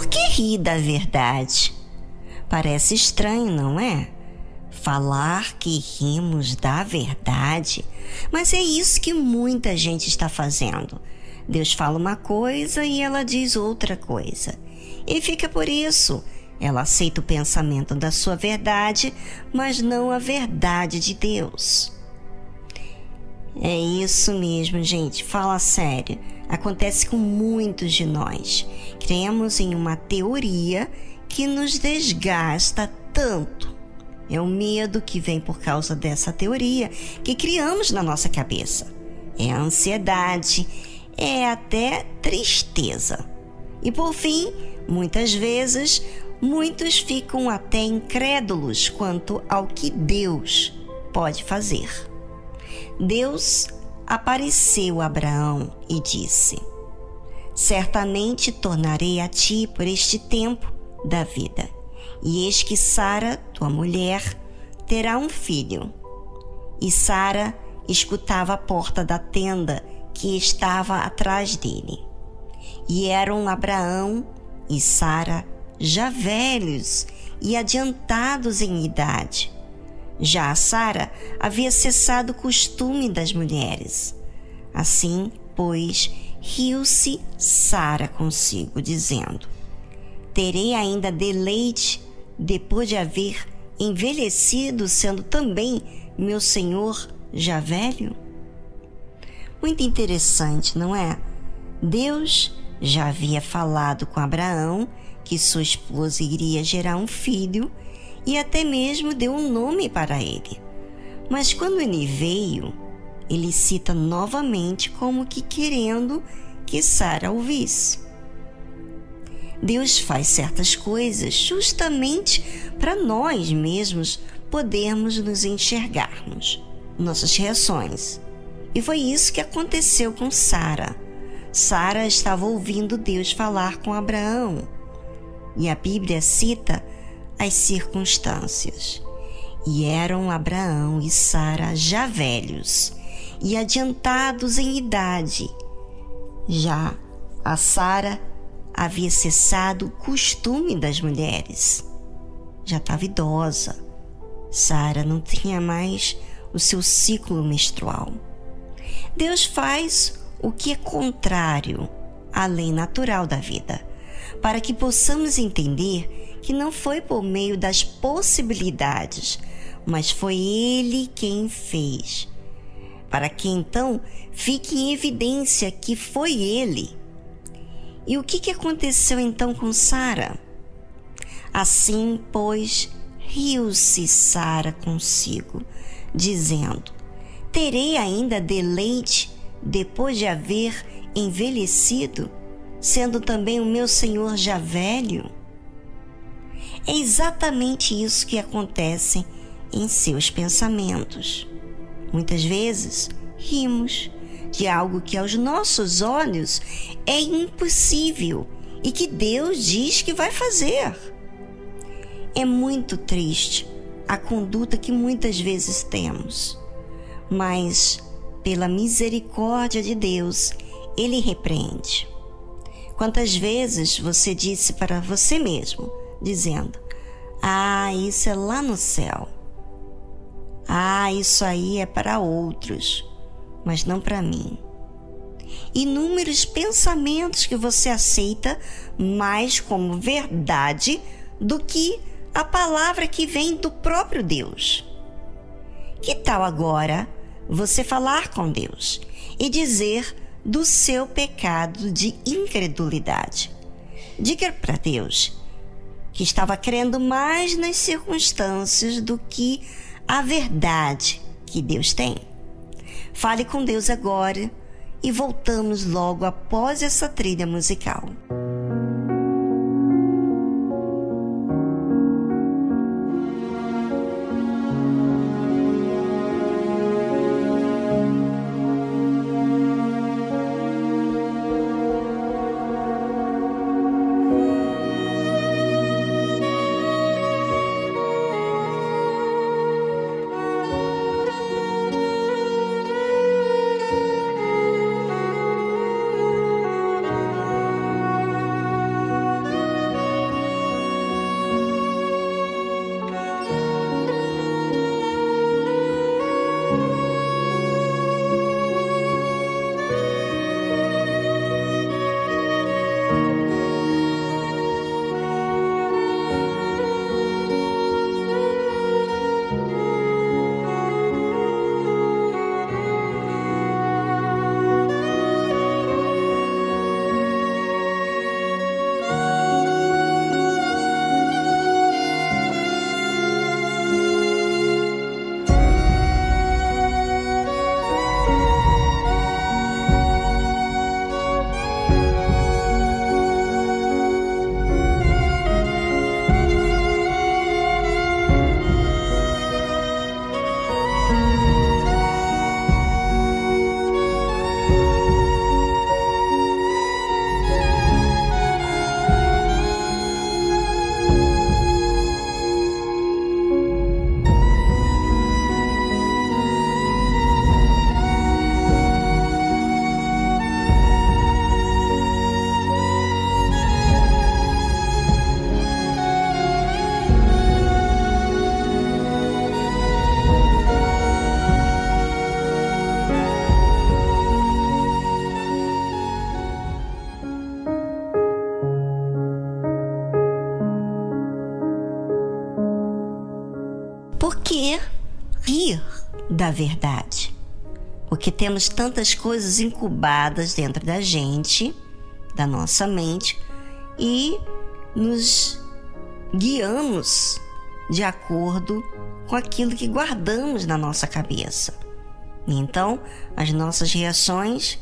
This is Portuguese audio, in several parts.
Por que ri da verdade? Parece estranho, não é? Falar que rimos da verdade, mas é isso que muita gente está fazendo. Deus fala uma coisa e ela diz outra coisa. E fica por isso. Ela aceita o pensamento da sua verdade, mas não a verdade de Deus. É isso mesmo, gente. Fala sério. Acontece com muitos de nós. Cremos em uma teoria que nos desgasta tanto. É o medo que vem por causa dessa teoria que criamos na nossa cabeça. É a ansiedade, é até tristeza. E por fim, muitas vezes, muitos ficam até incrédulos quanto ao que Deus pode fazer. Deus apareceu a Abraão e disse: Certamente tornarei a ti por este tempo da vida, e eis que Sara, tua mulher, terá um filho. E Sara escutava a porta da tenda que estava atrás dele. E eram Abraão e Sara já velhos e adiantados em idade. Já a Sara havia cessado o costume das mulheres. Assim, pois, riu-se Sara consigo, dizendo: Terei ainda deleite depois de haver envelhecido, sendo também meu senhor já velho? Muito interessante, não é? Deus já havia falado com Abraão que sua esposa iria gerar um filho e até mesmo deu um nome para ele. Mas quando ele veio, ele cita novamente como que querendo que Sara ouvisse. Deus faz certas coisas justamente para nós mesmos podermos nos enxergarmos, nossas reações. E foi isso que aconteceu com Sara. Sara estava ouvindo Deus falar com Abraão. E a Bíblia cita as circunstâncias. E eram Abraão e Sara já velhos e adiantados em idade. Já a Sara havia cessado o costume das mulheres. Já estava idosa. Sara não tinha mais o seu ciclo menstrual. Deus faz o que é contrário à lei natural da vida, para que possamos entender que não foi por meio das possibilidades, mas foi Ele quem fez. Para que então fique em evidência que foi Ele. E o que, que aconteceu então com Sara? Assim, pois, riu-se Sara consigo, dizendo: terei ainda deleite depois de haver envelhecido, sendo também o meu Senhor já velho? É exatamente isso que acontece em seus pensamentos. Muitas vezes rimos de algo que aos nossos olhos é impossível e que Deus diz que vai fazer. É muito triste a conduta que muitas vezes temos mas pela misericórdia de Deus, ele repreende. Quantas vezes você disse para você mesmo, dizendo: Ah, isso é lá no céu. Ah, isso aí é para outros, mas não para mim. Inúmeros pensamentos que você aceita mais como verdade do que a palavra que vem do próprio Deus. Que tal agora você falar com Deus e dizer do seu pecado de incredulidade. Diga para Deus que estava crendo mais nas circunstâncias do que a verdade que Deus tem. Fale com Deus agora e voltamos logo após essa trilha musical. Da verdade? Porque temos tantas coisas incubadas dentro da gente, da nossa mente, e nos guiamos de acordo com aquilo que guardamos na nossa cabeça. Então, as nossas reações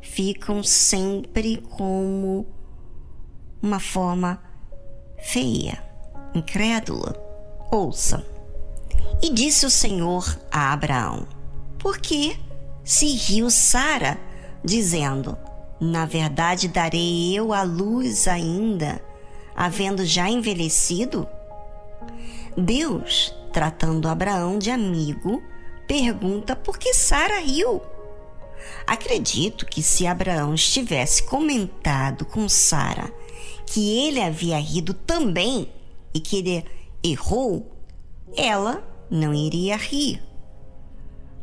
ficam sempre como uma forma feia, incrédula. Ouça. E disse o Senhor a Abraão: Por que se riu Sara, dizendo: Na verdade darei eu a luz ainda, havendo já envelhecido? Deus, tratando Abraão de amigo, pergunta por que Sara riu. Acredito que se Abraão estivesse comentado com Sara que ele havia rido também e que ele errou, ela não iria rir.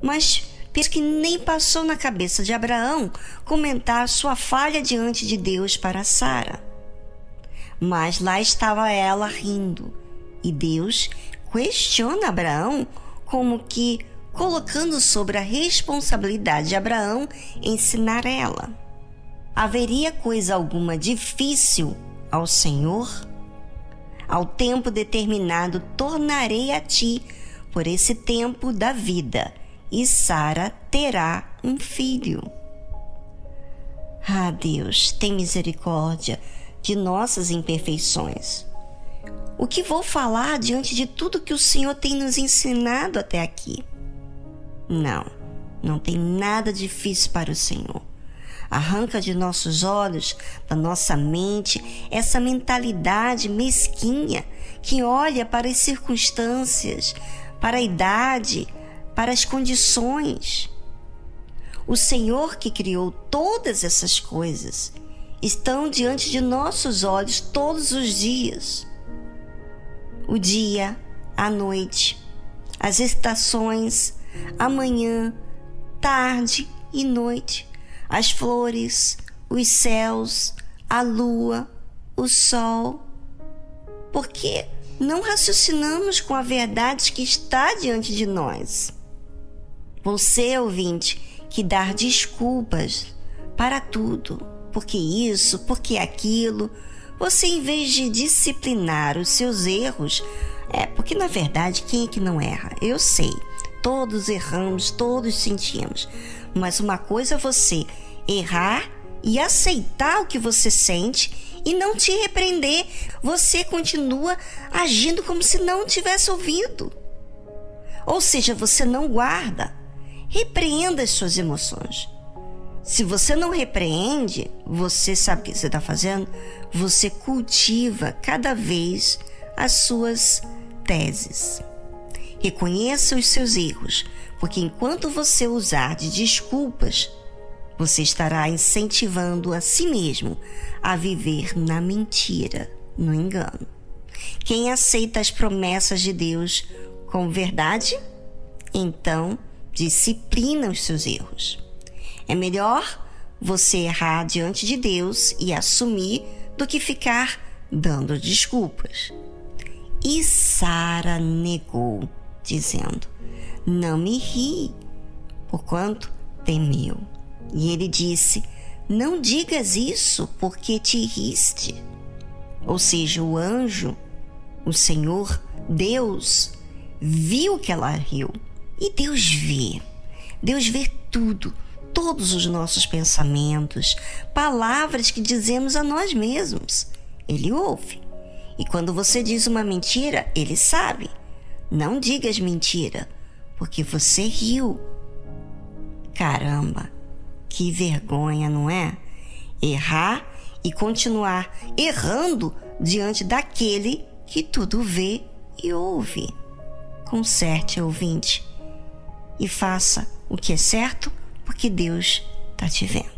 Mas penso que nem passou na cabeça de Abraão comentar sua falha diante de Deus para Sara. Mas lá estava ela rindo, e Deus questiona Abraão como que colocando sobre a responsabilidade de Abraão ensinar ela. Haveria coisa alguma difícil ao Senhor? Ao tempo determinado tornarei a ti por esse tempo da vida, e Sara terá um filho. Ah, Deus, tem misericórdia de nossas imperfeições. O que vou falar diante de tudo que o Senhor tem nos ensinado até aqui? Não, não tem nada difícil para o Senhor. Arranca de nossos olhos, da nossa mente, essa mentalidade mesquinha que olha para as circunstâncias, para a idade, para as condições. O Senhor que criou todas essas coisas estão diante de nossos olhos todos os dias. O dia, a noite, as estações, a manhã, tarde e noite, as flores, os céus, a lua, o sol. Porque não raciocinamos com a verdade que está diante de nós. Você, ouvinte, que dar desculpas para tudo, porque isso, porque aquilo, você em vez de disciplinar os seus erros, é porque na verdade quem é que não erra? Eu sei, todos erramos, todos sentimos. Mas uma coisa é você errar e aceitar o que você sente e não te repreender. Você continua agindo como se não tivesse ouvido. Ou seja, você não guarda. Repreenda as suas emoções. Se você não repreende, você sabe o que você está fazendo? Você cultiva cada vez as suas teses. Reconheça os seus erros, porque enquanto você usar de desculpas, você estará incentivando a si mesmo a viver na mentira, no engano. Quem aceita as promessas de Deus com verdade, então disciplina os seus erros. É melhor você errar diante de Deus e assumir do que ficar dando desculpas. E Sara negou, dizendo: Não me ri, porquanto temeu. E ele disse: Não digas isso, porque te riste. Ou seja, o anjo, o Senhor, Deus, viu que ela riu. E Deus vê. Deus vê tudo, todos os nossos pensamentos, palavras que dizemos a nós mesmos. Ele ouve. E quando você diz uma mentira, ele sabe. Não digas mentira, porque você riu. Caramba, que vergonha, não é? Errar e continuar errando diante daquele que tudo vê e ouve. Conserte, ouvinte, e faça o que é certo, porque Deus está te vendo.